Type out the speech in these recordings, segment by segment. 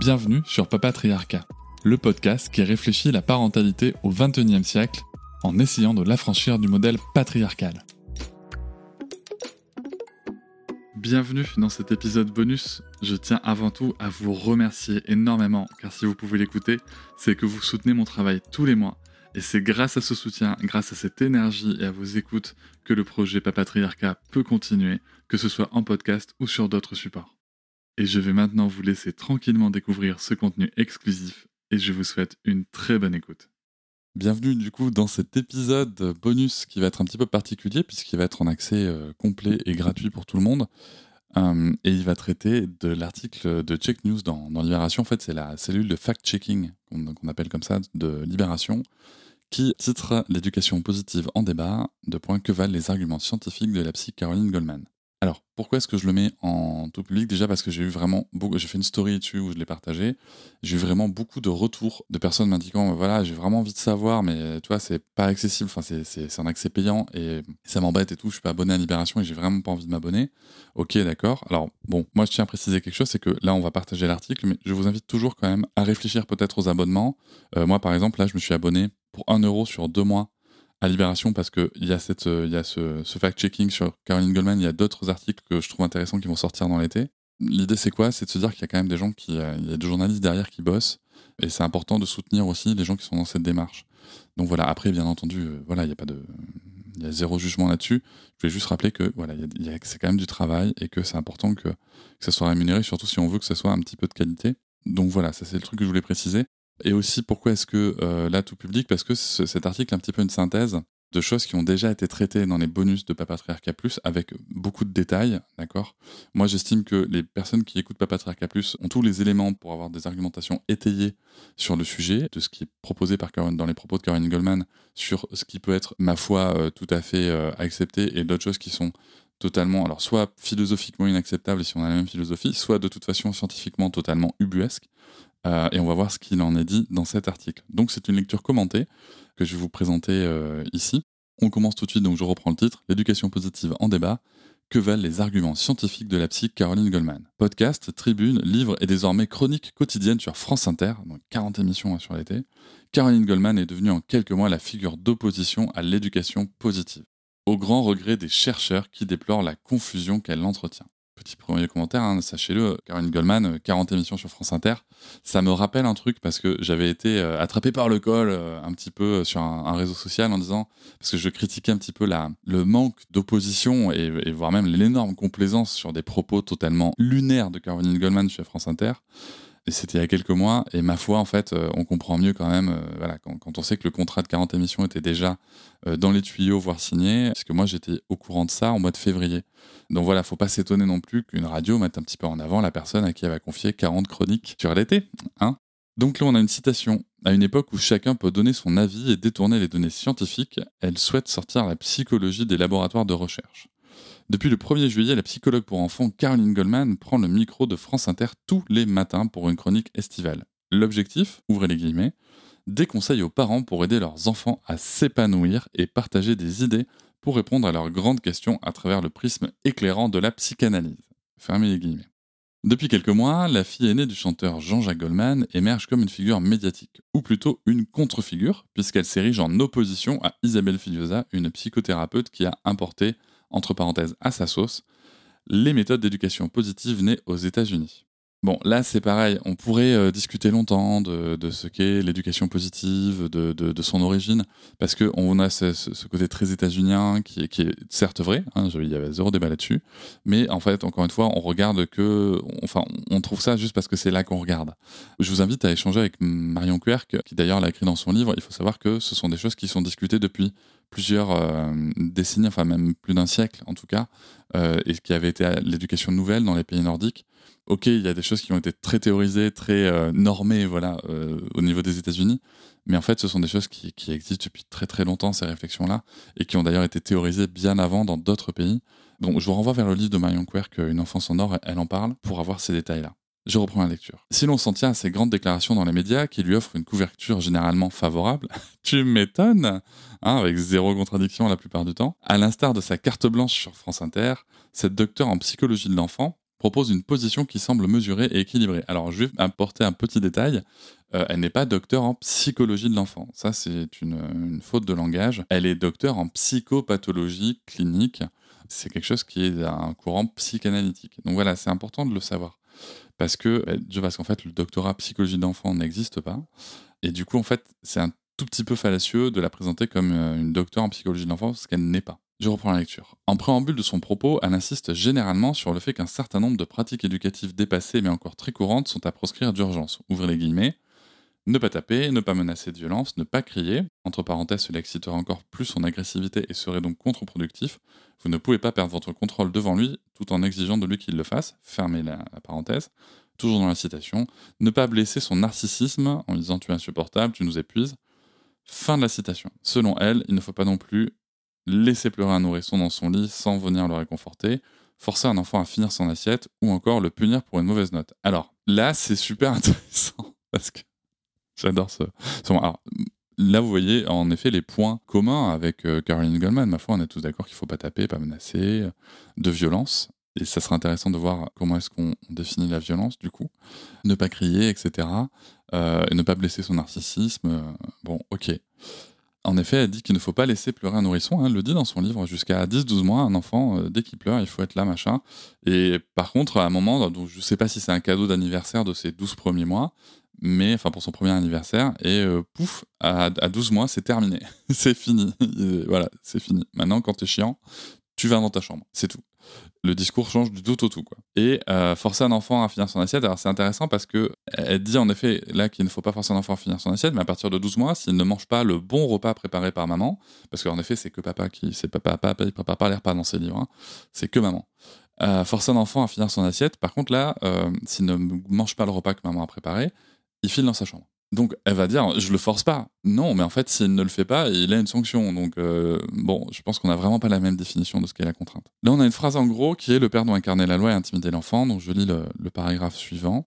Bienvenue sur Papatriarcat, le podcast qui réfléchit la parentalité au XXIe siècle en essayant de l'affranchir du modèle patriarcal. Bienvenue dans cet épisode bonus. Je tiens avant tout à vous remercier énormément, car si vous pouvez l'écouter, c'est que vous soutenez mon travail tous les mois. Et c'est grâce à ce soutien, grâce à cette énergie et à vos écoutes que le projet Papatriarcat peut continuer, que ce soit en podcast ou sur d'autres supports. Et je vais maintenant vous laisser tranquillement découvrir ce contenu exclusif et je vous souhaite une très bonne écoute. Bienvenue du coup dans cet épisode bonus qui va être un petit peu particulier puisqu'il va être en accès euh, complet et gratuit pour tout le monde. Euh, et il va traiter de l'article de Check News dans, Libération. En fait, c'est la cellule de fact-checking qu'on appelle comme ça de Libération qui titre L'éducation positive en débat, de points que valent les arguments scientifiques de la psy Caroline Goldman. Alors, pourquoi est-ce que je le mets en tout public? Déjà parce que j'ai eu vraiment beaucoup, j'ai fait une story dessus où je l'ai partagé. J'ai eu vraiment beaucoup de retours de personnes m'indiquant, voilà, j'ai vraiment envie de savoir, mais tu vois, c'est pas accessible. Enfin, c'est un accès payant et ça m'embête et tout. Je suis pas abonné à Libération et j'ai vraiment pas envie de m'abonner. Ok, d'accord. Alors, bon, moi, je tiens à préciser quelque chose, c'est que là, on va partager l'article, mais je vous invite toujours quand même à réfléchir peut-être aux abonnements. Euh, moi, par exemple, là, je me suis abonné pour 1 euro sur deux mois à Libération parce qu'il y a, cette, euh, y a ce, fact-checking sur Caroline Goldman. Il y a d'autres articles que je trouve intéressants qui vont sortir dans l'été. L'idée, c'est quoi? C'est de se dire qu'il y a quand même des gens qui. Euh, il y a des journalistes derrière qui bossent. Et c'est important de soutenir aussi les gens qui sont dans cette démarche. Donc voilà, après, bien entendu, euh, voilà, il n'y a pas de. Il y a zéro jugement là-dessus. Je vais juste rappeler que voilà, c'est quand même du travail et que c'est important que, que ça soit rémunéré, surtout si on veut que ça soit un petit peu de qualité. Donc voilà, ça c'est le truc que je voulais préciser. Et aussi, pourquoi est-ce que euh, là, tout public? Parce que cet article est un petit peu une synthèse de choses qui ont déjà été traitées dans les bonus de Papatriarca Plus avec beaucoup de détails, d'accord? Moi, j'estime que les personnes qui écoutent Papatriarca Plus ont tous les éléments pour avoir des argumentations étayées sur le sujet, de ce qui est proposé par dans les propos de Caroline Goldman, sur ce qui peut être, ma foi, euh, tout à fait euh, accepté, et d'autres choses qui sont totalement, alors soit philosophiquement inacceptables si on a la même philosophie, soit de toute façon scientifiquement totalement ubuesque. Euh, et on va voir ce qu'il en est dit dans cet article. Donc c'est une lecture commentée que je vais vous présenter euh, ici. On commence tout de suite, donc je reprends le titre, L'éducation positive en débat. Que valent les arguments scientifiques de la psy Caroline Goldman? Podcast, tribune, livre et désormais chronique quotidienne sur France Inter, donc 40 émissions hein, sur l'été. Caroline Goldman est devenue en quelques mois la figure d'opposition à l'éducation positive, au grand regret des chercheurs qui déplorent la confusion qu'elle entretient petit premier commentaire, hein, sachez-le, Caroline Goldman, 40 euh, émissions sur France Inter, ça me rappelle un truc parce que j'avais été euh, attrapé par le col euh, un petit peu sur un, réseau social en disant, parce que je critiquais un petit peu la, le manque d'opposition et, et, voire même l'énorme complaisance sur des propos totalement lunaires de Caroline Goldman chez France Inter. Et c'était il y a quelques mois. Et ma foi, en fait, euh, on comprend mieux quand même, euh, voilà, quand, on sait que le contrat de 40 émissions était déjà euh, dans les tuyaux, voire signé, parce que moi j'étais au courant de ça en mois de février. Donc voilà, faut pas s'étonner non plus qu'une radio mette un petit peu en avant la personne à qui elle va confier 40 chroniques sur l'été. Hein donc là, on a une citation. À une époque où chacun peut donner son avis et détourner les données scientifiques, elle souhaite sortir la psychologie des laboratoires de recherche. Depuis le 1er juillet, la psychologue pour enfants Caroline Goldman prend le micro de France Inter tous les matins pour une chronique estivale. L'objectif, ouvrez les guillemets, des conseils aux parents pour aider leurs enfants à s'épanouir et partager des idées pour répondre à leurs grandes questions à travers le prisme éclairant de la psychanalyse. Fermez les guillemets. Depuis quelques mois, la fille aînée du chanteur Jean-Jacques Goldman émerge comme une figure médiatique, ou plutôt une contre-figure, puisqu'elle s'érige en opposition à Isabelle Filiosa, une psychothérapeute qui a importé entre parenthèses, à sa sauce, les méthodes d'éducation positive nées aux États-Unis. Bon, là c'est pareil, on pourrait euh, discuter longtemps de, ce qu'est l'éducation positive, de, son origine, parce qu'on a ce, côté très états-unien qui, est certes vrai, hein, il y avait zéro débat là-dessus, mais en fait, encore une fois, on regarde que, enfin, on trouve ça juste parce que c'est là qu'on regarde. Je vous invite à échanger avec Marion Querc, qui d'ailleurs l'a écrit dans son livre, il faut savoir que ce sont des choses qui sont discutées depuis plusieurs euh, décennies, enfin même plus d'un siècle en tout cas, euh, et qui avait été l'éducation nouvelle dans les pays nordiques. Ok, il y a des choses qui ont été très théorisées, très normées, voilà, au niveau des États-Unis, mais en fait, ce sont des choses qui, qui existent depuis très très longtemps ces réflexions-là, et qui ont d'ailleurs été théorisées bien avant dans d'autres pays. Donc, je vous renvoie vers le livre de Marion Querc, Une enfance en or, elle en parle, pour avoir ces détails-là. Je reprends la lecture. Si l'on s'en tient à ces grandes déclarations dans les médias qui lui offrent une couverture généralement favorable, tu m'étonnes, hein, avec zéro contradiction la plupart du temps, à l'instar de sa carte blanche sur France Inter, cette docteure en psychologie de l'enfant propose une position qui semble mesurée et équilibrée. Alors je vais apporter un petit détail, euh, elle n'est pas docteure en psychologie de l'enfant, ça c'est une, une faute de langage, elle est docteure en psychopathologie clinique, c'est quelque chose qui est un courant psychanalytique. Donc voilà, c'est important de le savoir parce que euh, parce qu'en fait le doctorat psychologie d'enfant n'existe pas et du coup en fait c'est un tout petit peu fallacieux de la présenter comme euh, une docteure en psychologie de l'enfant ce qu'elle n'est pas. Je reprends la lecture. En préambule de son propos, elle insiste généralement sur le fait qu'un certain nombre de pratiques éducatives dépassées mais encore très courantes sont à proscrire d'urgence. Ouvrez les guillemets. Ne pas taper, ne pas menacer de violence, ne pas crier. Entre parenthèses, cela exciterait encore plus son agressivité et serait donc contre-productif. Vous ne pouvez pas perdre votre contrôle devant lui tout en exigeant de lui qu'il le fasse. Fermez la, parenthèse. Toujours dans la citation. Ne pas blesser son narcissisme en disant tu es insupportable, tu nous épuises. Fin de la citation. Selon elle, il ne faut pas non plus laisser pleurer un nourrisson dans son lit sans venir le réconforter, forcer un enfant à finir son assiette ou encore le punir pour une mauvaise note. Alors là, c'est super intéressant parce que J'adore ce. Alors, là, vous voyez en effet les points communs avec euh, Caroline Goldman. Ma foi, on est tous d'accord qu'il ne faut pas taper, pas menacer, euh, de violence. Et ça serait intéressant de voir comment est-ce qu'on définit la violence, du coup. Ne pas crier, etc. Euh, et ne pas blesser son narcissisme. bon, ok. En effet, elle dit qu'il ne faut pas laisser pleurer un nourrisson. Hein, elle le dit dans son livre. Jusqu'à 10-12 mois, un enfant, dès qu'il pleure, il faut être là, machin. Et par contre, à un moment, donc, je ne sais pas si c'est un cadeau d'anniversaire de ces 12 premiers mois, mais enfin pour son premier anniversaire et euh, pouf à, à, 12 mois c'est terminé. C'est fini. Voilà c'est fini. Maintenant quand t'es chiant tu vas dans ta chambre. C'est tout. Le discours change du tout au tout quoi. Et euh, forcer un enfant à finir son assiette alors c'est intéressant parce que elle dit en effet là qu'il ne faut pas forcer un enfant à finir son assiette mais à partir de 12 mois s'il ne mange pas le bon repas préparé par maman parce qu'en effet c'est que papa qui c'est papa papa il prépare pas les repas dans ses livres hein, c'est que maman. Euh, forcer un enfant à finir son assiette par contre là s'il ne mange pas le repas que maman a préparé il file dans sa chambre. Donc elle va dire, je le force pas. Non, mais en fait, s'il ne le fait pas, il a une sanction. Donc euh, bon, je pense qu'on n'a vraiment pas la même définition de ce qu'est la contrainte. Là, on a une phrase en gros qui est le père doit incarner la loi et intimider l'enfant. Donc je lis le, paragraphe suivant.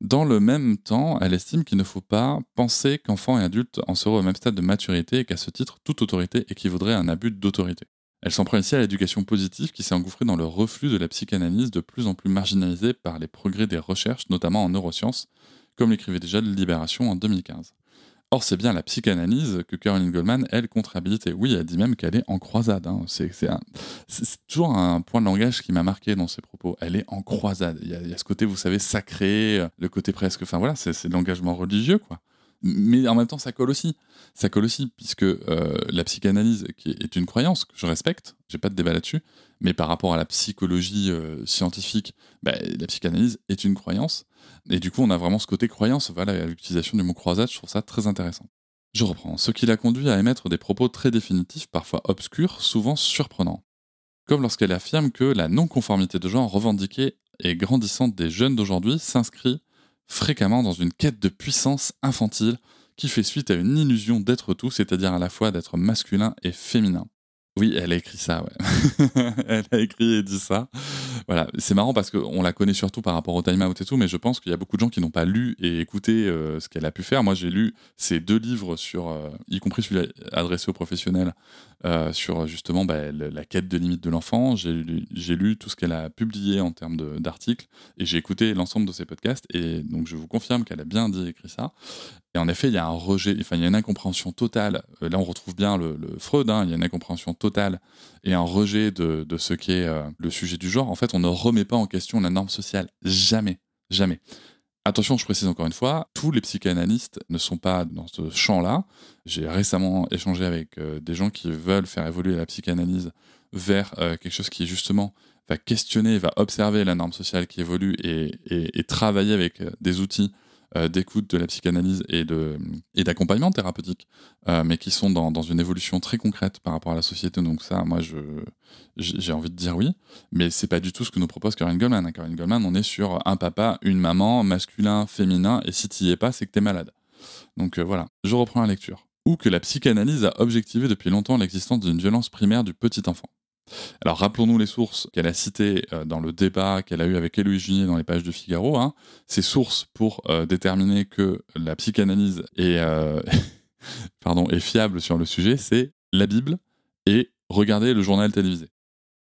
Dans le même temps, elle estime qu'il ne faut pas penser qu'enfants et adultes en seraient au même stade de maturité et qu'à ce titre, toute autorité équivaudrait à un abus d'autorité. Elle s'en prend ici à l'éducation positive qui s'est engouffrée dans le reflux de la psychanalyse de plus en plus marginalisée par les progrès des recherches, notamment en neurosciences, comme l'écrivait déjà Libération en 2015. Or, c'est bien la psychanalyse que Caroline Goldman, elle, contre habilité. Oui, elle dit même qu'elle est en croisade. Hein. C'est, toujours un point de langage qui m'a marqué dans ses propos. Elle est en croisade. Il y, a, ce côté, vous savez, sacré, le côté presque. Enfin voilà, c'est l'engagement religieux, quoi mais en même temps, ça colle aussi. Ça colle aussi, puisque euh, la psychanalyse, qui est une croyance que je respecte, j'ai pas de débat là-dessus, mais par rapport à la psychologie euh, scientifique, bah, la psychanalyse est une croyance. Et du coup, on a vraiment ce côté croyance. Voilà, l'utilisation du mot croisade, je trouve ça très intéressant. Je reprends. Ce qui l'a conduit à émettre des propos très définitifs, parfois obscurs, souvent surprenants. Comme lorsqu'elle affirme que la non-conformité de genre revendiquée et grandissante des jeunes d'aujourd'hui s'inscrit fréquemment dans une quête de puissance infantile qui fait suite à une illusion d'être tout, c'est-à-dire à la fois d'être masculin et féminin. Oui, elle a écrit ça, ouais. elle a écrit et dit ça. Voilà, c'est marrant parce qu'on la connaît surtout par rapport au Time Out et tout, mais je pense qu'il y a beaucoup de gens qui n'ont pas lu et écouté euh, ce qu'elle a pu faire. Moi, j'ai lu ces deux livres sur, euh, y compris celui adressé aux professionnels, euh, sur justement bah, la quête de limite de l'enfant. J'ai lu, tout ce qu'elle a publié en termes d'articles et j'ai écouté l'ensemble de ses podcasts et donc je vous confirme qu'elle a bien dit écrit ça. Et en effet, il y a un rejet, enfin, il y a une incompréhension totale. Là, on retrouve bien le, Freud, hein, il y a une incompréhension totale et un rejet de, ce qu'est le sujet du genre. En fait, on ne remet pas en question la norme sociale. Jamais. Jamais. Attention, je précise encore une fois, tous les psychanalystes ne sont pas dans ce champ-là. J'ai récemment échangé avec euh, des gens qui veulent faire évoluer la psychanalyse vers quelque chose qui justement va questionner, va observer la norme sociale qui évolue et travailler avec des outils euh, d'écoute de la psychanalyse et de et d'accompagnement thérapeutique, euh, mais qui sont dans, dans, une évolution très concrète par rapport à la société. Donc ça, moi, je j'ai envie de dire oui, mais c'est pas du tout ce que nous propose Caroline Goldman. Caroline Goldman, on est sur un papa, une maman, masculin, féminin, et si tu y es pas, c'est que tu es malade. Donc euh, voilà, je reprends la lecture. Ou que la psychanalyse a objectivé depuis longtemps l'existence d'une violence primaire du petit enfant. Alors rappelons-nous les sources qu'elle a citées euh, dans le débat qu'elle a eu avec Héloïse Junier dans les pages de Figaro. Hein. Ces sources pour euh, déterminer que la psychanalyse est, euh, pardon, fiable sur le sujet, c'est la Bible et regarder le journal télévisé.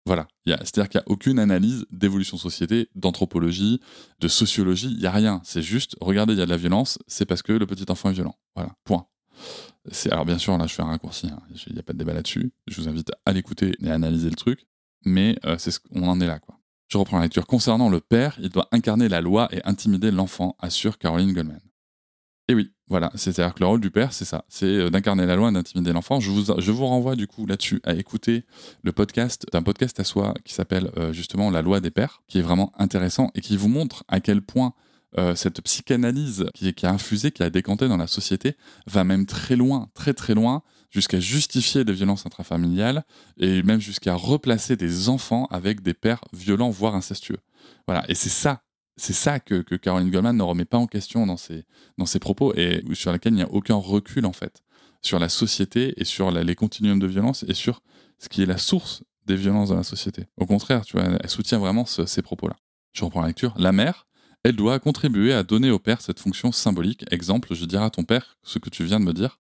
Voilà, c'est-à-dire qu'il n'y a aucune analyse d'évolution société, d'anthropologie, de sociologie, il n'y a rien. C'est juste, regardez, il y a de la violence, c'est parce que le petit enfant est violent. Voilà, point alors bien sûr, là je fais un raccourci, hein. il n'y a pas de débat là-dessus. Je vous invite à l'écouter et à analyser le truc, mais euh, c'est ce qu'on en est là quoi. Je reprends la lecture. Concernant le père, il doit incarner la loi et intimider l'enfant, assure Caroline Goldman. Et oui, voilà, c'est-à-dire que le rôle du père, c'est ça, c'est euh, d'incarner la loi et d'intimider l'enfant. Je vous, je vous renvoie du coup là-dessus à écouter le podcast d'un podcast à soi qui s'appelle euh, justement La loi des pères, qui est vraiment intéressant et qui vous montre à quel point euh, cette psychanalyse qui, a infusé, qui a décanté dans la société, va même très loin, très très loin, jusqu'à justifier des violences intrafamiliales et même jusqu'à replacer des enfants avec des pères violents, voire incestueux. Voilà, et c'est ça, c'est ça que, que, Caroline Goldman ne remet pas en question dans ses, dans ses propos et sur laquelle il n'y a aucun recul en fait sur la société et sur les continuums de violence et sur ce qui est la source des violences dans la société. Au contraire, tu vois, elle soutient vraiment ces propos-là. Je reprends la lecture. La mère, elle doit contribuer à donner au père cette fonction symbolique. Exemple, je dirai à ton père ce que tu viens de me dire.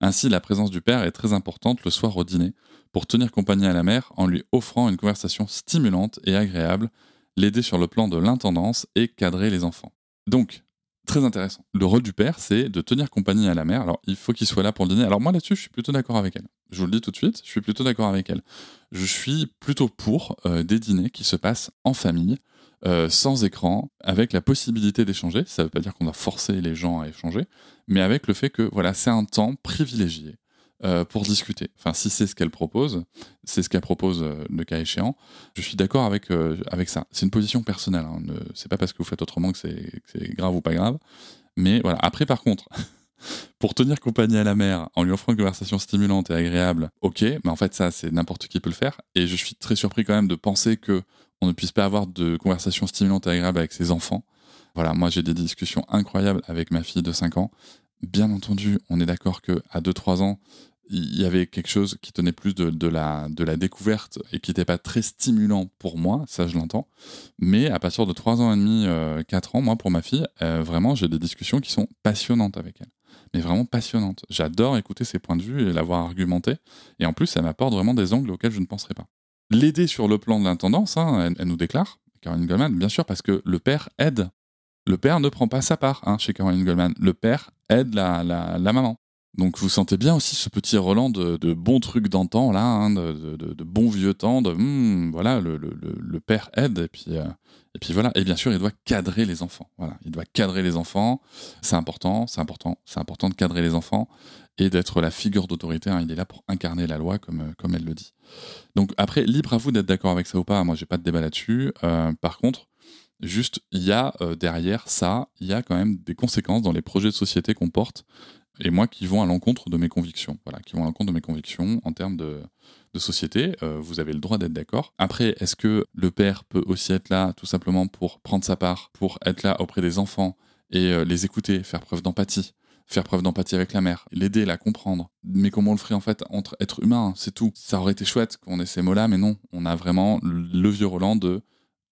Ainsi, la présence du père est très importante le soir au dîner, pour tenir compagnie à la mère en lui offrant une conversation stimulante et agréable, l'aider sur le plan de l'intendance et cadrer les enfants. Donc, très intéressant. Le rôle du père, c'est de tenir compagnie à la mère. Alors, il faut qu'il soit là pour le dîner. Alors, moi, là-dessus, je suis plutôt d'accord avec elle. Je vous le dis tout de suite, je suis plutôt d'accord avec elle. Je suis plutôt pour euh, des dîners qui se passent en famille, euh, sans écran, avec la possibilité d'échanger. Ça ne veut pas dire qu'on doit forcer les gens à échanger, mais avec le fait que voilà, c'est un temps privilégié euh, pour discuter. Enfin, si c'est ce qu'elle propose, c'est ce qu'elle propose euh, le cas échéant. Je suis d'accord avec avec ça. C'est une position personnelle. Hein. C'est pas parce que vous faites autrement que c'est grave ou pas grave. Mais voilà. Après, par contre. pour tenir compagnie à la mère en lui offrant une conversation stimulante et agréable, ok, mais en fait ça c'est n'importe qui peut le faire. Et je suis très surpris quand même de penser que on ne puisse pas avoir de conversations stimulantes et agréables avec ses enfants. Voilà, moi j'ai des discussions incroyables avec ma fille de 5 ans. Bien entendu, on est d'accord que à 2-3 ans, il y avait quelque chose qui tenait plus de, la, de la découverte et qui n'était pas très stimulant pour moi, ça je l'entends. Mais à partir de 3 ans et demi, 4 euh, ans, moi pour ma fille, euh, vraiment j'ai des discussions qui sont passionnantes avec elle. Mais vraiment passionnantes. J'adore écouter ses points de vue et l'avoir argumenté. Et en plus, ça m'apporte vraiment des angles auxquels je ne penserais pas l'aider sur le plan de l'intendance, hein, elle, nous déclare, Caroline Goldman, bien sûr, parce que le père aide. Le père ne prend pas sa part hein, chez Caroline Goldman. Le père aide la, la, maman. Donc vous sentez bien aussi ce petit Roland de, de bons trucs d'antan, là, hein, de, de, bons vieux temps, de hmm, voilà, le, père aide, et puis, euh, et puis voilà. Et bien sûr, il doit cadrer les enfants. Voilà, il doit cadrer les enfants. C'est important, c'est important, c'est important de cadrer les enfants et d'être la figure d'autorité. Hein. Il est là pour incarner la loi, comme, euh, comme elle le dit. Donc après, libre à vous d'être d'accord avec ça ou pas. Moi, j'ai pas de débat là-dessus. Euh, par contre, juste, il y a derrière ça, il y a quand même des conséquences dans les projets de société qu'on porte, et moi qui vont à l'encontre de mes convictions. Voilà, qui vont à l'encontre de mes convictions en termes de, société. vous avez le droit d'être d'accord. Après, est-ce que le père peut aussi être là tout simplement pour prendre sa part, pour être là auprès des enfants et les écouter, faire preuve d'empathie faire preuve d'empathie avec la mère, l'aider, la comprendre? Mais comment on le ferait en fait entre êtres humains, c'est tout. Ça aurait été chouette qu'on ait ces mots-là, mais non, on a vraiment le vieux Roland de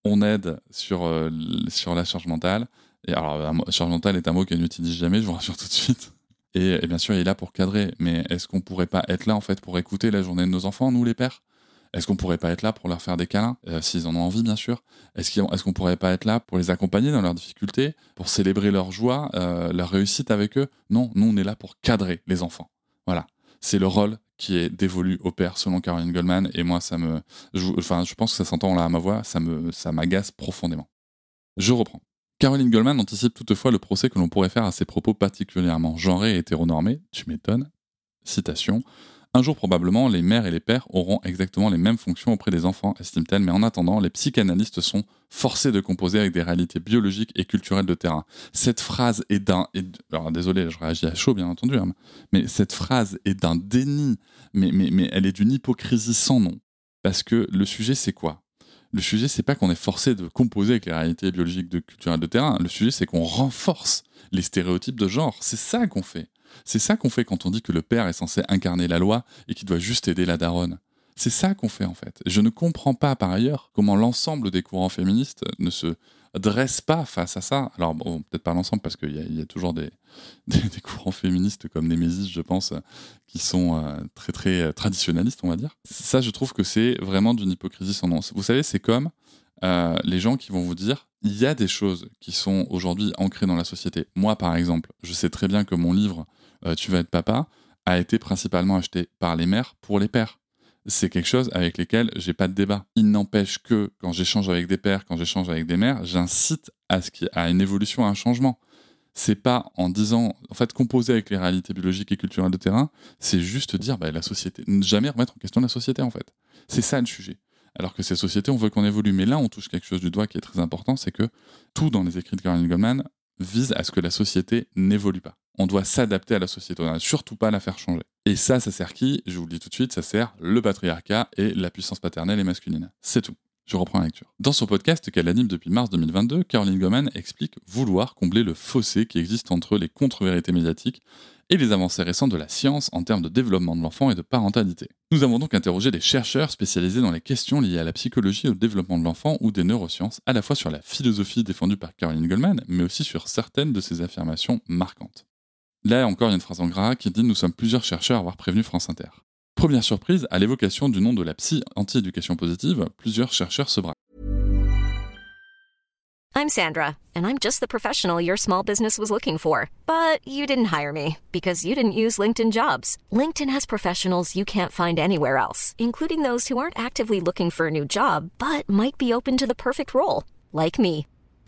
on aide sur, euh, sur la charge mentale. Et alors, charge mentale est un mot qu'elle n'utilise jamais, je vous rassure tout de suite. Et, bien sûr, il est là pour cadrer. Mais est-ce qu'on pourrait pas être là en fait pour écouter la journée de nos enfants, nous les pères? Est-ce qu'on pourrait pas être là pour leur faire des câlins, euh, s'ils en ont envie, bien sûr? Est-ce qu'on pourrait pas être là pour les accompagner dans leurs difficultés, pour célébrer leur joie, euh, leur réussite avec eux? Non, nous, on est là pour cadrer les enfants. Voilà. C'est le rôle qui est dévolu au père, selon Caroline Goldman. Et moi, ça me. Je, enfin, je pense que ça s'entend là à ma voix, ça me, ça m'agace profondément. Je reprends. Caroline Goldman anticipe toutefois le procès que l'on pourrait faire à ses propos particulièrement genrés et hétéronormés. Tu m'étonnes. Citation. Un jour probablement, les mères et les pères auront exactement les mêmes fonctions auprès des enfants, estime-t-elle, mais en attendant, les psychanalystes sont forcés de composer avec des réalités biologiques et culturelles de terrain. Cette phrase est d'un... Alors désolé, je réagis à chaud bien entendu, hein, mais cette phrase est d'un déni, mais, mais, mais elle est d'une hypocrisie sans nom. Parce que le sujet c'est quoi? Le sujet, c'est pas qu'on est forcé de composer avec les réalités biologiques de culturelles de terrain. Le sujet, c'est qu'on renforce les stéréotypes de genre. C'est ça qu'on fait. C'est ça qu'on fait quand on dit que le père est censé incarner la loi et qu'il doit juste aider la daronne. C'est ça qu'on fait en fait. Je ne comprends pas par ailleurs comment l'ensemble des courants féministes ne se dressent pas face à ça. Alors bon, peut-être pas l'ensemble parce qu'il y, a toujours des, courants féministes comme Némésis, je pense, qui sont euh, très très euh, traditionnalistes, on va dire. Ça, je trouve que c'est vraiment d'une hypocrisie sans nom. Vous savez, c'est comme euh, les gens qui vont vous dire il y a des choses qui sont aujourd'hui ancrées dans la société. Moi, par exemple, je sais très bien que mon livre Tu vas être papa a été principalement acheté par les mères pour les pères. C'est quelque chose avec lequel j'ai pas de débat. Il n'empêche que quand j'échange avec des pères, quand j'échange avec des mères, j'incite à ce qu'il ait une évolution, à un changement. C'est pas en disant, en fait, composer avec les réalités biologiques et culturelles de terrain, c'est juste dire bah, la société, ne jamais remettre en question la société en fait. C'est ça le sujet alors que ces sociétés, on veut qu'on évolue. Mais là, on touche quelque chose du doigt qui est très important, c'est que tout dans les écrits de Caroline Goldman vise à ce que la société n'évolue pas. On doit s'adapter à la société, on n'a surtout pas à la faire changer. Et ça, ça sert qui? Je vous le dis tout de suite, ça sert le patriarcat et la puissance paternelle et masculine. C'est tout. Je reprends la lecture. Dans son podcast qu'elle anime depuis mars 2022, Caroline Goldman explique vouloir combler le fossé qui existe entre les contre-vérités médiatiques et les avancées récentes de la science en termes de développement de l'enfant et de parentalité. Nous avons donc interrogé des chercheurs spécialisés dans les questions liées à la psychologie et au développement de l'enfant ou des neurosciences, à la fois sur la philosophie défendue par Caroline Goldman, mais aussi sur certaines de ses affirmations marquantes. Là encore, il y a une phrase en gras qui dit Nous sommes plusieurs chercheurs à avoir prévenu France Inter. Première surprise, à l'évocation du nom de la psy anti-éducation positive, plusieurs chercheurs se braquent. I'm Sandra, and I'm just the professional your small business was looking for. But you didn't hire me because you didn't use LinkedIn jobs. LinkedIn has professionals you can't find anywhere else, including those who aren't actively looking for a new job but might be open to the perfect role, like me.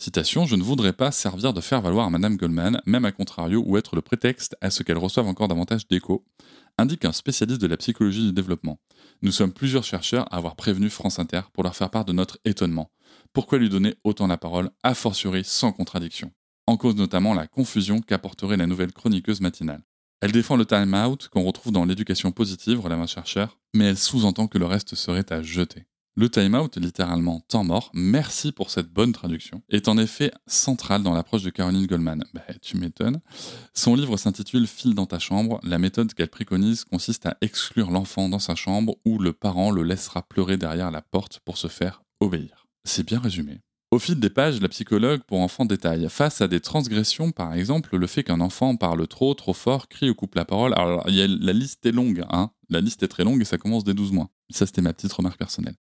Citation Je ne voudrais pas servir de faire valoir à Madame Goldman, même à contrario, ou être le prétexte à ce qu'elle reçoive encore davantage d'écho, indique un spécialiste de la psychologie du développement. Nous sommes plusieurs chercheurs à avoir prévenu France Inter pour leur faire part de notre étonnement. Pourquoi lui donner autant la parole, a fortiori sans contradiction? En cause notamment la confusion qu'apporterait la nouvelle chroniqueuse matinale. Elle défend le time-out qu'on retrouve dans l'éducation positive, relève un chercheur, mais elle sous-entend que le reste serait à jeter. Le time-out, littéralement temps mort, merci pour cette bonne traduction, est en effet central dans l'approche de Caroline Goldman. Bah, tu m'étonnes. Son livre s'intitule File dans ta chambre. La méthode qu'elle préconise consiste à exclure l'enfant dans sa chambre où le parent le laissera pleurer derrière la porte pour se faire obéir. C'est bien résumé. Au fil des pages, la psychologue pour enfants détaille. Face à des transgressions, par exemple, le fait qu'un enfant parle trop, trop fort, crie ou coupe la parole. Alors, la liste est longue, hein. La liste est très longue et ça commence dès 12 mois. Ça, c'était ma petite remarque personnelle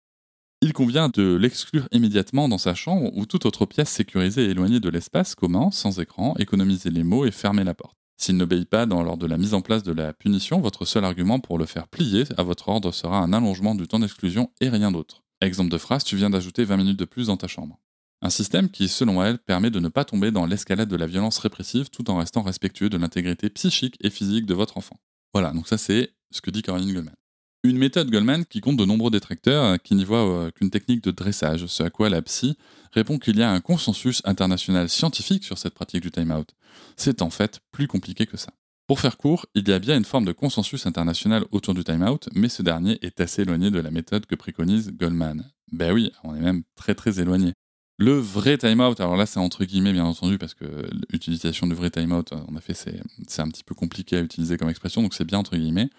il convient de l'exclure immédiatement dans sa chambre ou toute autre pièce sécurisée et éloignée de l'espace commun, sans écran, économiser les mots et fermer la porte. S'il n'obéit pas lors de la mise en place de la punition, votre seul argument pour le faire plier à votre ordre sera un allongement du temps d'exclusion et rien d'autre. Exemple de phrase, tu viens d'ajouter 20 minutes de plus dans ta chambre. Un système qui, selon elle, permet de ne pas tomber dans l'escalade de la violence répressive tout en restant respectueux de l'intégrité psychique et physique de votre enfant. Voilà, donc ça c'est ce que dit Caroline Goldman. Une méthode Goldman qui compte de nombreux détracteurs euh, qui n'y voient euh, qu'une technique de dressage, ce à quoi la psy répond qu'il y a un consensus international scientifique sur cette pratique du time-out. C'est en fait plus compliqué que ça. Pour faire court, il y a bien une forme de consensus international autour du time-out, mais ce dernier est assez éloigné de la méthode que préconise Goldman. Ben oui, on est même très très éloigné. Le vrai time-out, alors là c'est entre guillemets bien entendu parce que l'utilisation du vrai time-out, en effet c'est un petit peu compliqué à utiliser comme expression, donc c'est bien entre guillemets.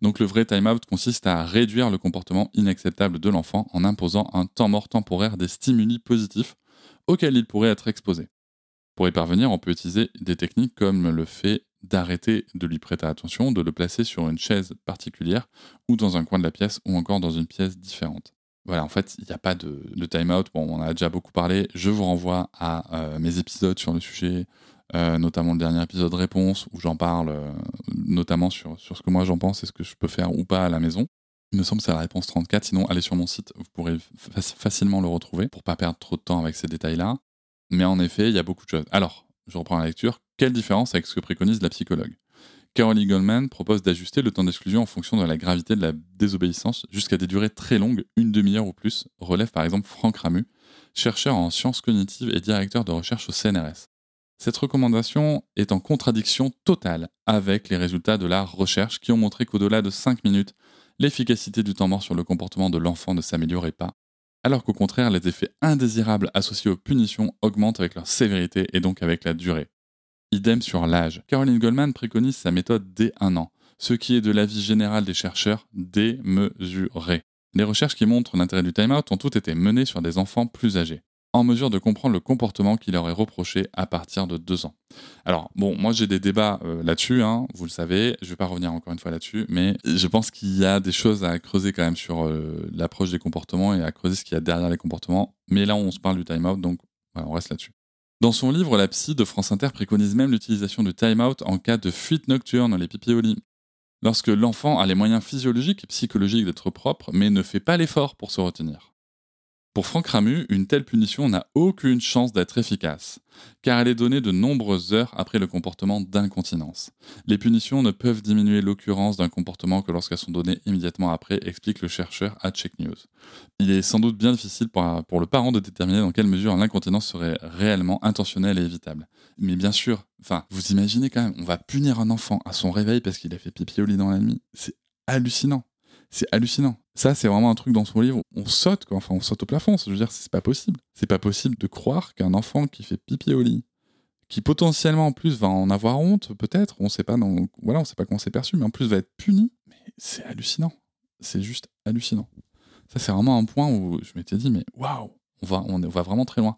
Donc le vrai time-out consiste à réduire le comportement inacceptable de l'enfant en imposant un temps mort temporaire des stimuli positifs auxquels il pourrait être exposé. Pour y parvenir, on peut utiliser des techniques comme le fait d'arrêter de lui prêter attention, de le placer sur une chaise particulière ou dans un coin de la pièce ou encore dans une pièce différente. Voilà, en fait, il n'y a pas de, time-out. Bon, on a déjà beaucoup parlé. Je vous renvoie à euh, mes épisodes sur le sujet euh, notamment le dernier épisode réponse où j'en parle, euh, notamment sur, ce que moi j'en pense et ce que je peux faire ou pas à la maison. Il me semble que c'est la réponse 34, sinon allez sur mon site, vous pourrez facilement le retrouver pour pas perdre trop de temps avec ces détails-là. Mais en effet, il y a beaucoup de choses. Alors, je reprends la lecture. Quelle différence avec ce que préconise la psychologue? Caroline Goldman propose d'ajuster le temps d'exclusion en fonction de la gravité de la désobéissance jusqu'à des durées très longues, une demi-heure ou plus, relève par exemple Franck Ramu, chercheur en sciences cognitives et directeur de recherche au CNRS. Cette recommandation est en contradiction totale avec les résultats de la recherche qui ont montré qu'au-delà de 5 minutes, l'efficacité du temps mort sur le comportement de l'enfant ne s'améliorait pas, alors qu'au contraire, les effets indésirables associés aux punitions augmentent avec leur sévérité et donc avec la durée. Idem sur l'âge. Caroline Goldman préconise sa méthode dès un an, ce qui est de l'avis général des chercheurs démesuré. Les recherches qui montrent l'intérêt du time-out ont toutes été menées sur des enfants plus âgés en mesure de comprendre le comportement qu'il leur est reproché à partir de deux ans. Alors, bon, moi j'ai des débats euh, là-dessus, hein, vous le savez, je ne vais pas revenir encore une fois là-dessus, mais je pense qu'il y a des choses à creuser quand même sur euh, l'approche des comportements et à creuser ce qu'il y a derrière les comportements. Mais là, on se parle du time-out, donc on reste là-dessus. Dans son livre, la psy de France Inter préconise même l'utilisation du time-out en cas de fuite nocturne, les pipi au lit. Lorsque l'enfant a les moyens physiologiques et psychologiques d'être propre, mais ne fait pas l'effort pour se retenir. Pour Franck Ramu, une telle punition n'a aucune chance d'être efficace, car elle est donnée de nombreuses heures après le comportement d'incontinence. Les punitions ne peuvent diminuer l'occurrence d'un comportement que lorsqu'elles sont données immédiatement après, explique le chercheur à Check News. Il est sans doute bien difficile pour, le parent de déterminer dans quelle mesure l'incontinence serait réellement intentionnelle et évitable. Mais bien sûr, enfin, vous imaginez quand même, on va punir un enfant à son réveil parce qu'il a fait pipi au lit dans la nuit. C'est hallucinant. C'est hallucinant. Ça, c'est vraiment un truc dans son livre. On saute. Enfin, on saute au plafond. Je veux dire, c'est pas possible. C'est pas possible de croire qu'un enfant qui fait pipi au lit, qui potentiellement en plus va en avoir honte, peut-être, on sait pas, donc voilà, on sait pas comment c'est perçu, mais en plus va être puni. Mais c'est hallucinant. C'est juste hallucinant. Ça, c'est vraiment un point où je m'étais dit, mais waouh, on va, on va vraiment très loin.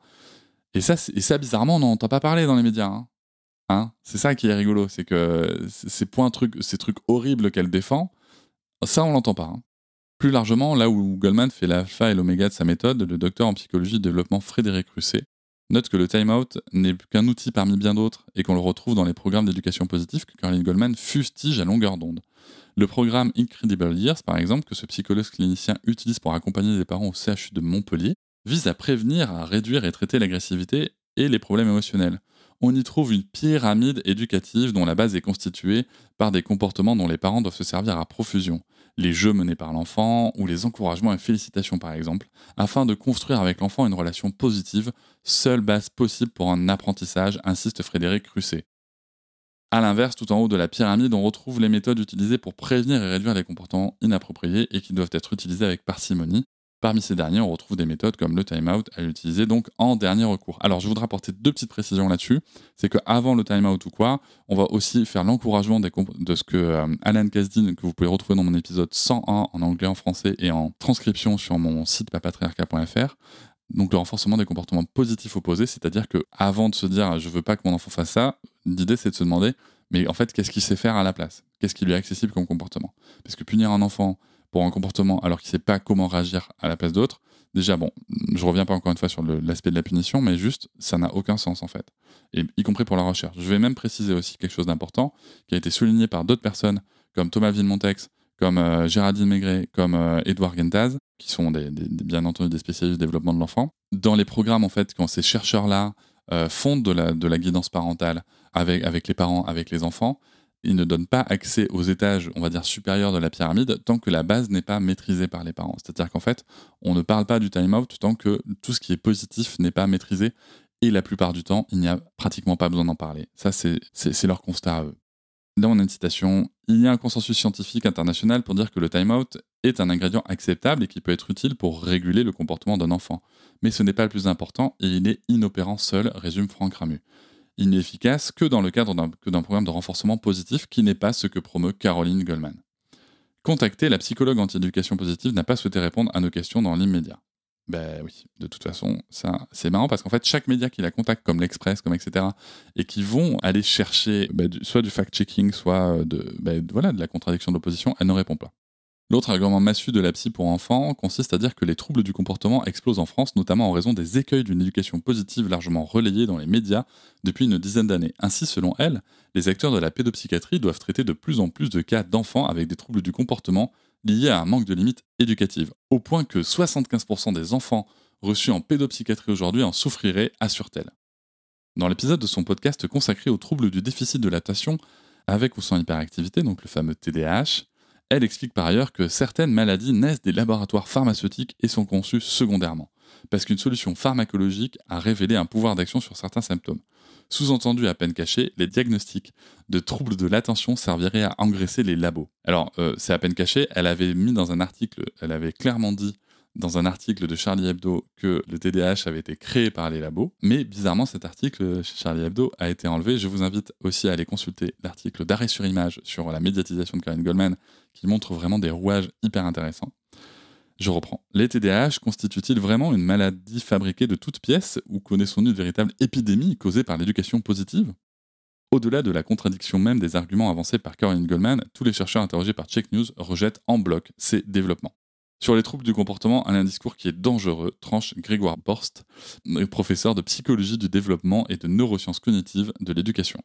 Et ça, et ça bizarrement, on n'en entend pas parler dans les médias. Hein. Hein? C'est ça qui est rigolo, c'est que ces points trucs, ces trucs horribles qu'elle défend, ça, on l'entend pas. Hein. Plus largement, là où Goldman fait l'alpha et l'oméga de sa méthode, le docteur en psychologie de développement Frédéric Russet note que le time-out n'est qu'un outil parmi bien d'autres et qu'on le retrouve dans les programmes d'éducation positive que Caroline Goldman fustige à longueur d'onde. Le programme Incredible Years, par exemple, que ce psychologue clinicien utilise pour accompagner les parents au CHU de Montpellier, vise à prévenir, à réduire et traiter l'agressivité et les problèmes émotionnels on y trouve une pyramide éducative dont la base est constituée par des comportements dont les parents doivent se servir à profusion. Les jeux menés par l'enfant ou les encouragements et félicitations par exemple, afin de construire avec l'enfant une relation positive, seule base possible pour un apprentissage, insiste Frédéric Crusset. A l'inverse, tout en haut de la pyramide, on retrouve les méthodes utilisées pour prévenir et réduire les comportements inappropriés et qui doivent être utilisées avec parcimonie, Parmi ces derniers, on retrouve des méthodes comme le timeout à utiliser donc en dernier recours. Alors, je voudrais apporter deux petites précisions là-dessus. C'est qu'avant le timeout ou quoi, on va aussi faire l'encouragement de ce que euh, Alan Kasdin, que vous pouvez retrouver dans mon épisode 101 en anglais, en français et en transcription sur mon site papatriarca.fr, donc le renforcement des comportements positifs opposés, c'est-à-dire que avant de se dire je veux pas que mon enfant fasse ça, l'idée c'est de se demander mais en fait qu'est-ce qu'il sait faire à la place? Qu'est-ce qui lui est accessible comme comportement? Parce que punir un enfant pour un comportement alors qu'il ne sait pas comment réagir à la place d'autres, déjà, bon, je reviens pas encore une fois sur l'aspect de la punition, mais juste, ça n'a aucun sens en fait. Et y compris pour la recherche. Je vais même préciser aussi quelque chose d'important qui a été souligné par d'autres personnes comme Thomas Villemontex, comme euh, Géraldine Maigret, comme euh, Edouard Gentaz, qui sont bien entendu des spécialistes du développement de l'enfant. Dans les programmes, en fait, quand ces chercheurs-là euh, font de la, de la guidance parentale avec, avec les parents, avec les enfants, il ne donne pas accès aux étages, on va dire, supérieurs de la pyramide tant que la base n'est pas maîtrisée par les parents. C'est-à-dire qu'en fait, on ne parle pas du time-out tant que tout ce qui est positif n'est pas maîtrisé et la plupart du temps, il n'y a pratiquement pas besoin d'en parler. Ça, c'est leur constat à eux. Là, on a une citation. Il y a un consensus scientifique international pour dire que le time-out est un ingrédient acceptable et qui peut être utile pour réguler le comportement d'un enfant. Mais ce n'est pas le plus important et il est inopérant seul, résume Franck Ramu il n'est efficace que dans le cadre d'un programme de renforcement positif qui n'est pas ce que promeut Caroline Goldman. Contacter la psychologue anti-éducation positive n'a pas souhaité répondre à nos questions dans l'immédiat. Ben oui, de toute façon, ça, c'est marrant parce qu'en fait, chaque média qui la contacte, comme l'Express, comme etc., et qui vont aller chercher ben, soit du fact-checking, soit de, ben, voilà, de la contradiction de l'opposition, elle ne répond pas. L'autre argument massu de la psy pour enfants consiste à dire que les troubles du comportement explosent en France, notamment en raison des écueils d'une éducation positive largement relayée dans les médias depuis une dizaine d'années. Ainsi, selon elle, les acteurs de la pédopsychiatrie doivent traiter de plus en plus de cas d'enfants avec des troubles du comportement liés à un manque de limites éducatives, au point que 75% des enfants reçus en pédopsychiatrie aujourd'hui en souffriraient, assure-t-elle. Dans l'épisode de son podcast consacré aux troubles du déficit de l'attention avec ou sans hyperactivité, donc le fameux TDAH, elle explique par ailleurs que certaines maladies naissent des laboratoires pharmaceutiques et sont conçues secondairement, parce qu'une solution pharmacologique a révélé un pouvoir d'action sur certains symptômes. Sous-entendu à peine caché, les diagnostics de troubles de l'attention serviraient à engraisser les labos. Alors, euh, c'est à peine caché, elle avait mis dans un article, elle avait clairement dit dans un article de Charlie Hebdo que le TDAH avait été créé par les labos, mais bizarrement cet article chez Charlie Hebdo a été enlevé. Je vous invite aussi à aller consulter l'article d'arrêt sur image sur la médiatisation de Karen Goldman qui montre vraiment des rouages hyper intéressants. Je reprends. Les TDAH constituent-ils vraiment une maladie fabriquée de toutes pièces ou connaissons-nous une véritable épidémie causée par l'éducation positive? Au-delà de la contradiction même des arguments avancés par Caroline Goldman, tous les chercheurs interrogés par Check News rejettent en bloc ces développements. Sur les troubles du comportement, un discours qui est dangereux, tranche Grégoire Borst, professeur de psychologie du développement et de neurosciences cognitives de l'éducation.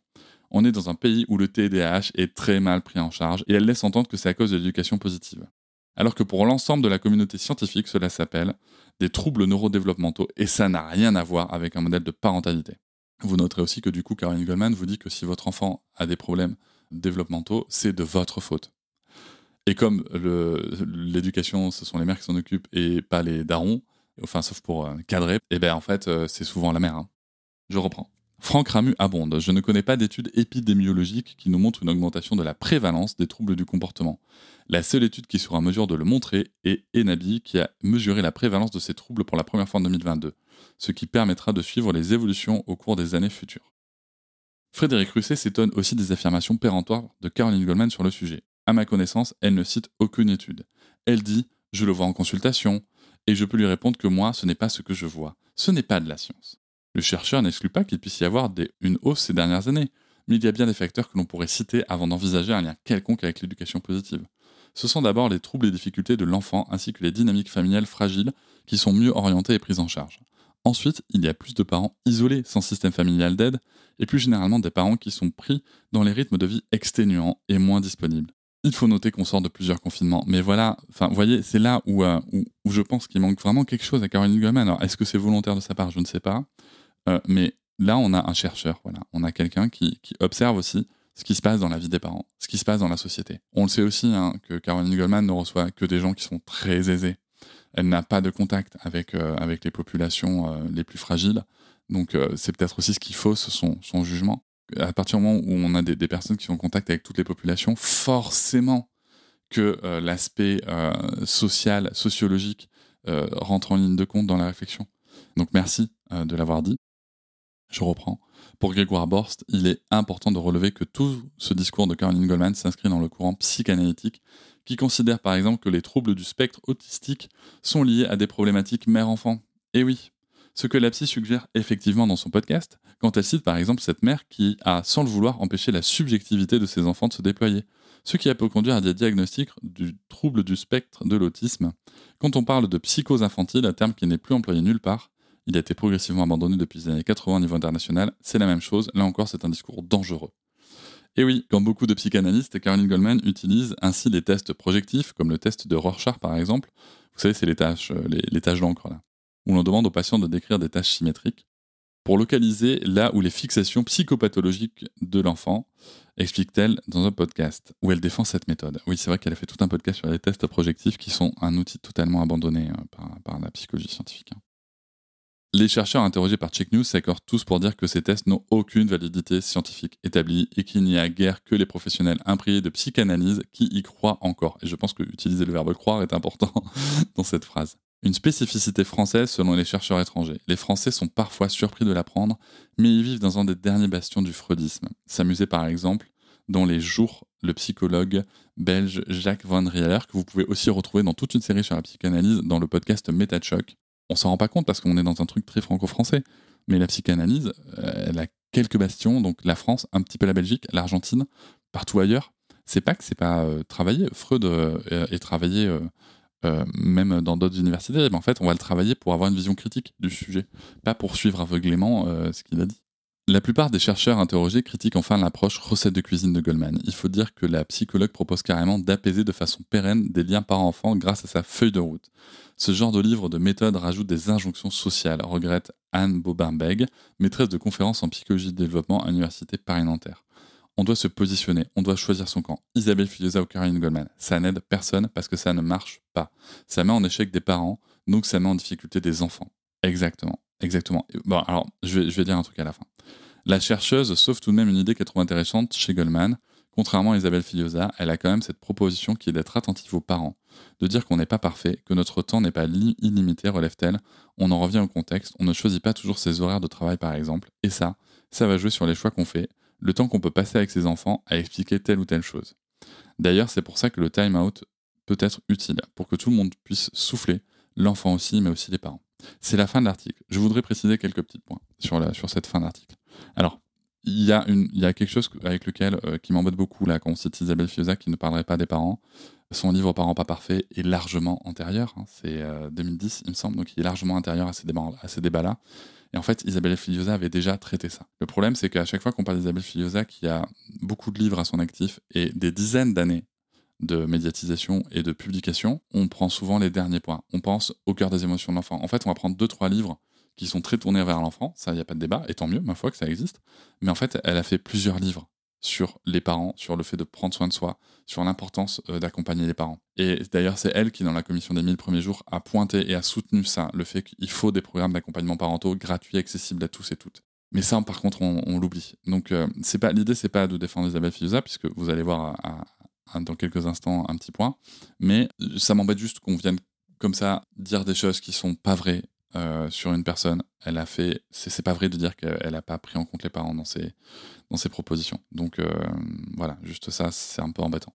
On est dans un pays où le TDAH est très mal pris en charge et elle laisse entendre que c'est à cause de l'éducation positive. Alors que pour l'ensemble de la communauté scientifique, cela s'appelle des troubles neurodéveloppementaux et ça n'a rien à voir avec un modèle de parentalité. Vous noterez aussi que du coup, Caroline Goldman vous dit que si votre enfant a des problèmes développementaux, c'est de votre faute. Et comme l'éducation, ce sont les mères qui s'en occupent et pas les darons, enfin sauf pour euh, cadrer, et eh ben en fait euh, c'est souvent la mère. Hein. Je reprends. Franck Ramu abonde. Je ne connais pas d'études épidémiologiques qui nous montrent une augmentation de la prévalence des troubles du comportement. La seule étude qui sera en mesure de le montrer est Enabi qui a mesuré la prévalence de ces troubles pour la première fois en 2022, ce qui permettra de suivre les évolutions au cours des années futures. Frédéric Russet s'étonne aussi des affirmations péremptoires de Caroline Goldman sur le sujet. À ma connaissance, elle ne cite aucune étude. Elle dit Je le vois en consultation, et je peux lui répondre que moi, ce n'est pas ce que je vois. Ce n'est pas de la science. Le chercheur n'exclut pas qu'il puisse y avoir une hausse ces dernières années, mais il y a bien des facteurs que l'on pourrait citer avant d'envisager un lien quelconque avec l'éducation positive. Ce sont d'abord les troubles et difficultés de l'enfant ainsi que les dynamiques familiales fragiles qui sont mieux orientées et prises en charge. Ensuite, il y a plus de parents isolés sans système familial d'aide, et plus généralement des parents qui sont pris dans les rythmes de vie exténuants et moins disponibles. Il faut noter qu'on sort de plusieurs confinements. Mais voilà, vous voyez, c'est là euh, où, où, je pense qu'il manque vraiment quelque chose à Caroline Goldman. Alors, est-ce que c'est volontaire de sa part? Je ne sais pas. Euh, mais là, on a un chercheur, voilà. On a quelqu'un qui, observe aussi ce qui se passe dans la vie des parents, ce qui se passe dans la société. On le sait aussi hein, que Caroline Goldman ne reçoit que des gens qui sont très aisés. Elle n'a pas de contact avec, euh, avec les populations les plus fragiles. Donc, c'est peut-être aussi ce qui fausse son, son jugement à partir du moment où on a des, personnes qui sont en contact avec toutes les populations, forcément que euh, l'aspect euh, social, sociologique euh, rentre en ligne de compte dans la réflexion. Donc merci de l'avoir dit. Je reprends. Pour Grégoire Borst, il est important de relever que tout ce discours de Caroline Goldman s'inscrit dans le courant psychanalytique qui considère par exemple que les troubles du spectre autistique sont liés à des problématiques mère-enfant. Et oui, ce que la psy suggère effectivement dans son podcast, quand elle cite par exemple cette mère qui a, sans le vouloir, empêché la subjectivité de ses enfants de se déployer, ce qui a pu conduire à des diagnostics du trouble du spectre de l'autisme. Quand on parle de psychose infantile, un terme qui n'est plus employé nulle part, il a été progressivement abandonné depuis les années 80 au niveau international, c'est la même chose, là encore c'est un discours dangereux. Et oui, comme beaucoup de psychanalystes, Caroline Goldman utilise ainsi les tests projectifs, comme le test de Rorschach par exemple. Vous savez, c'est les tâches, euh, les tâches d'encre là où l'on demande aux patients de décrire des tâches symétriques pour localiser là où les fixations psychopathologiques de l'enfant, explique-t-elle dans un podcast où elle défend cette méthode. Oui, c'est vrai qu'elle a fait tout un podcast sur les tests projectifs qui sont un outil totalement abandonné euh, par, la psychologie scientifique. Hein. Les chercheurs interrogés par Check News s'accordent tous pour dire que ces tests n'ont aucune validité scientifique établie et qu'il n'y a guère que les professionnels imprégnés de psychanalyse qui y croient encore. Et je pense que utiliser le verbe croire est important dans cette phrase. Une spécificité française selon les chercheurs étrangers. Les Français sont parfois surpris de l'apprendre, mais ils vivent dans un des derniers bastions du freudisme. S'amuser par exemple dans Les Jours, le psychologue belge Jacques Van Rieler, que vous pouvez aussi retrouver dans toute une série sur la psychanalyse dans le podcast Choc. On s'en rend pas compte parce qu'on est dans un truc très franco-français, mais la psychanalyse, euh, elle a quelques bastions, donc la France, un petit peu la Belgique, l'Argentine, partout ailleurs, c'est pas que c'est pas euh, travaillé. Freud euh, est travaillé même dans d'autres universités, mais en fait, on va le travailler pour avoir une vision critique du sujet, pas pour suivre aveuglément ce qu'il a dit. La plupart des chercheurs interrogés critiquent enfin l'approche recette de cuisine de Goldman. Il faut dire que la psychologue propose carrément d'apaiser de façon pérenne des liens parents-enfants grâce à sa feuille de route. Ce genre de livre de méthode rajoute des injonctions sociales, regrette Anne Bobinbeg, maîtresse de conférences en psychologie de développement à l'université Paris-Nanterre. On doit se positionner, on doit choisir son camp. Isabelle Filiosa ou Caroline Goldman. Ça n'aide personne parce que ça ne marche pas. Ça met en échec des parents, donc ça met en difficulté des enfants. Exactement, exactement. Bon, alors, je vais, dire un truc à la fin. La chercheuse sauve tout de même une idée qu'elle trouve intéressante chez Goldman. Contrairement à Isabelle Filiosa, elle a quand même cette proposition qui est d'être attentif aux parents, de dire qu'on n'est pas parfait, que notre temps n'est pas illimité, relève-t-elle? On en revient au contexte, on ne choisit pas toujours ses horaires de travail par exemple, et ça, ça va jouer sur les choix qu'on fait, le temps qu'on peut passer avec ses enfants à expliquer telle ou telle chose. D'ailleurs, c'est pour ça que le time out peut être utile, pour que tout le monde puisse souffler, l'enfant aussi, mais aussi les parents. C'est la fin de l'article. Je voudrais préciser quelques petits points sur, cette fin d'article. Alors, il y, a y a quelque chose avec lequel euh, qui m'embête beaucoup là quand on cite Isabelle Fioza qui ne parlerait pas des parents. Son livre Parents pas parfaits est largement antérieur, hein, c'est 2010 euh, il me semble, donc il est largement antérieur à ces débats, à ces débats-là. Et en fait, Isabelle Filiosa avait déjà traité ça. Le problème, c'est qu'à chaque fois qu'on parle d'Isabelle Filiosa, qui a beaucoup de livres à son actif et des dizaines d'années de médiatisation et de publication, on prend souvent les derniers points. On pense au cœur des émotions de l'enfant. En fait, on va prendre deux, trois livres qui sont très tournés vers l'enfant, ça, il n'y a pas de débat, et tant mieux, ma foi, que ça existe. Mais en fait, elle a fait plusieurs livres sur les parents, sur le fait de prendre soin de soi, sur l'importance euh, d'accompagner les parents. Et d'ailleurs, c'est elle qui, dans la commission des 1000 premiers jours, a pointé et a soutenu ça, le fait qu'il faut des programmes d'accompagnement parentaux gratuits, accessibles à tous et toutes. Mais ça, par contre, on, l'oublie. Donc, euh, c'est pas l'idée, c'est pas de défendre Isabelle Fiusa, puisque vous allez voir dans quelques instants un petit point. Mais ça m'embête juste qu'on vienne comme ça dire des choses qui sont pas vraies euh, sur une personne. Elle a fait. C'est pas vrai de dire qu'elle n'a pas pris en compte les parents dans ses, dans ses propositions. Donc euh, voilà, juste ça, c'est un peu embêtant.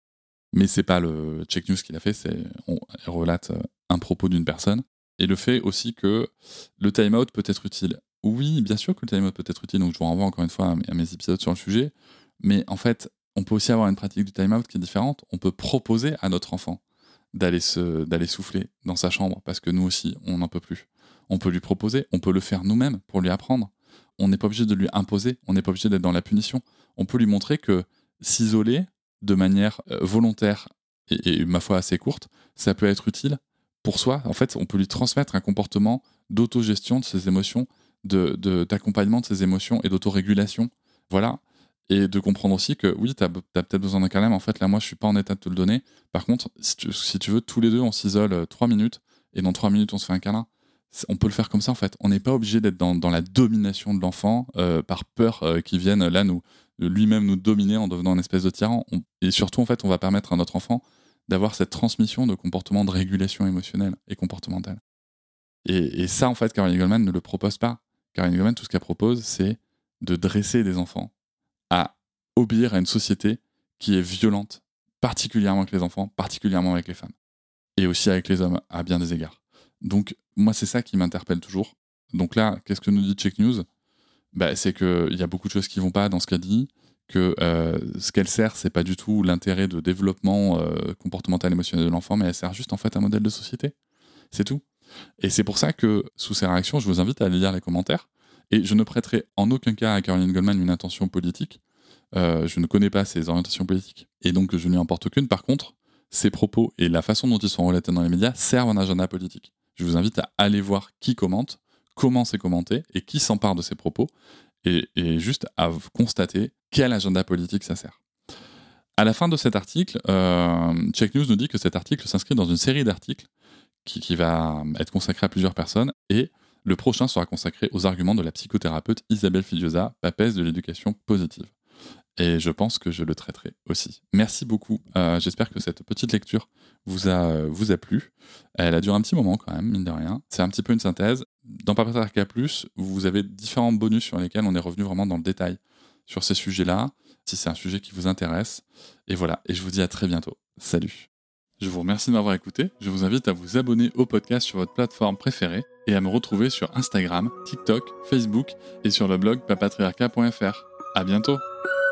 Mais c'est pas le check news qu'il a fait, c'est on relate euh, un propos d'une personne et le fait aussi que le time-out peut être utile. Oui, bien sûr que le time-out peut être utile, donc je vous renvoie encore une fois à mes épisodes sur le sujet. Mais en fait, on peut aussi avoir une pratique du time-out qui est différente. On peut proposer à notre enfant d'aller d'aller souffler dans sa chambre parce que nous aussi, on n'en peut plus on peut lui proposer, on peut le faire nous-mêmes pour lui apprendre. On n'est pas obligé de lui imposer, on n'est pas obligé d'être dans la punition. On peut lui montrer que s'isoler de manière euh, volontaire et, ma foi assez courte, ça peut être utile pour soi. En fait, on peut lui transmettre un comportement d'autogestion de ses émotions, d'accompagnement de, de ses émotions et d'autorégulation. Voilà. Et de comprendre aussi que oui, tu as, peut-être besoin d'un câlin, mais en fait, là, moi, je suis pas en état de te le donner. Par contre, si tu, si tu veux, tous les deux, on s'isole euh, trois minutes et dans trois minutes, on se fait un câlin on peut le faire comme ça en fait. On n'est pas obligé d'être dans, la domination de l'enfant euh, par peur euh, qu'il vienne là nous lui-même nous dominer en devenant une espèce de tyran. et surtout en fait, on va permettre à notre enfant d'avoir cette transmission de comportement de régulation émotionnelle et comportementale. Et, ça en fait, Caroline Goldman ne le propose pas. Caroline Goldman, tout ce qu'elle propose, c'est de dresser des enfants à obéir à une société qui est violente, particulièrement avec les enfants, particulièrement avec les femmes, et aussi avec les hommes à bien des égards. Donc, moi, c'est ça qui m'interpelle toujours. Donc là, qu'est-ce que nous dit Check News? Bah, C'est qu'il y a beaucoup de choses qui vont pas dans ce qu'elle dit, que euh, ce qu'elle sert, c'est pas du tout l'intérêt de développement euh, comportemental émotionnel de l'enfant, mais elle sert juste en fait un modèle de société. C'est tout. Et c'est pour ça que, sous ces réactions, je vous invite à aller lire les commentaires. Et je ne prêterai en aucun cas à Caroline Goldman une intention politique. Euh, je ne connais pas ses orientations politiques. Et donc, je n'y emporte aucune. Par contre, ses propos et la façon dont ils sont relatés dans les médias servent un agenda politique je vous invite à aller voir qui commente, comment c'est commenté et qui s'empare de ces propos, et, juste à constater quel agenda politique ça sert. À la fin de cet article, euh, Check News nous dit que cet article s'inscrit dans une série d'articles qui, va être consacré à plusieurs personnes, et le prochain sera consacré aux arguments de la psychothérapeute Isabelle Filiosa, papesse de l'éducation positive et je pense que je le traiterai aussi. Merci beaucoup. Euh, j'espère que cette petite lecture vous a, vous a plu. Elle a duré un petit moment quand même, mine de rien. C'est un petit peu une synthèse. Dans Papatriarca Plus, vous avez différents bonus sur lesquels on est revenu vraiment dans le détail sur ces sujets-là, si c'est un sujet qui vous intéresse. Et voilà, et je vous dis à très bientôt. Salut. Je vous remercie de m'avoir écouté. Je vous invite à vous abonner au podcast sur votre plateforme préférée et à me retrouver sur Instagram, TikTok, Facebook et sur le blog papatriarca.fr. À bientôt.